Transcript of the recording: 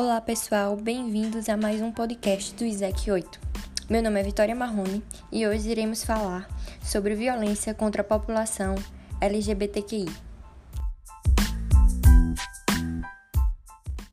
Olá pessoal, bem-vindos a mais um podcast do ISEC 8. Meu nome é Vitória Marrone e hoje iremos falar sobre violência contra a população LGBTQI.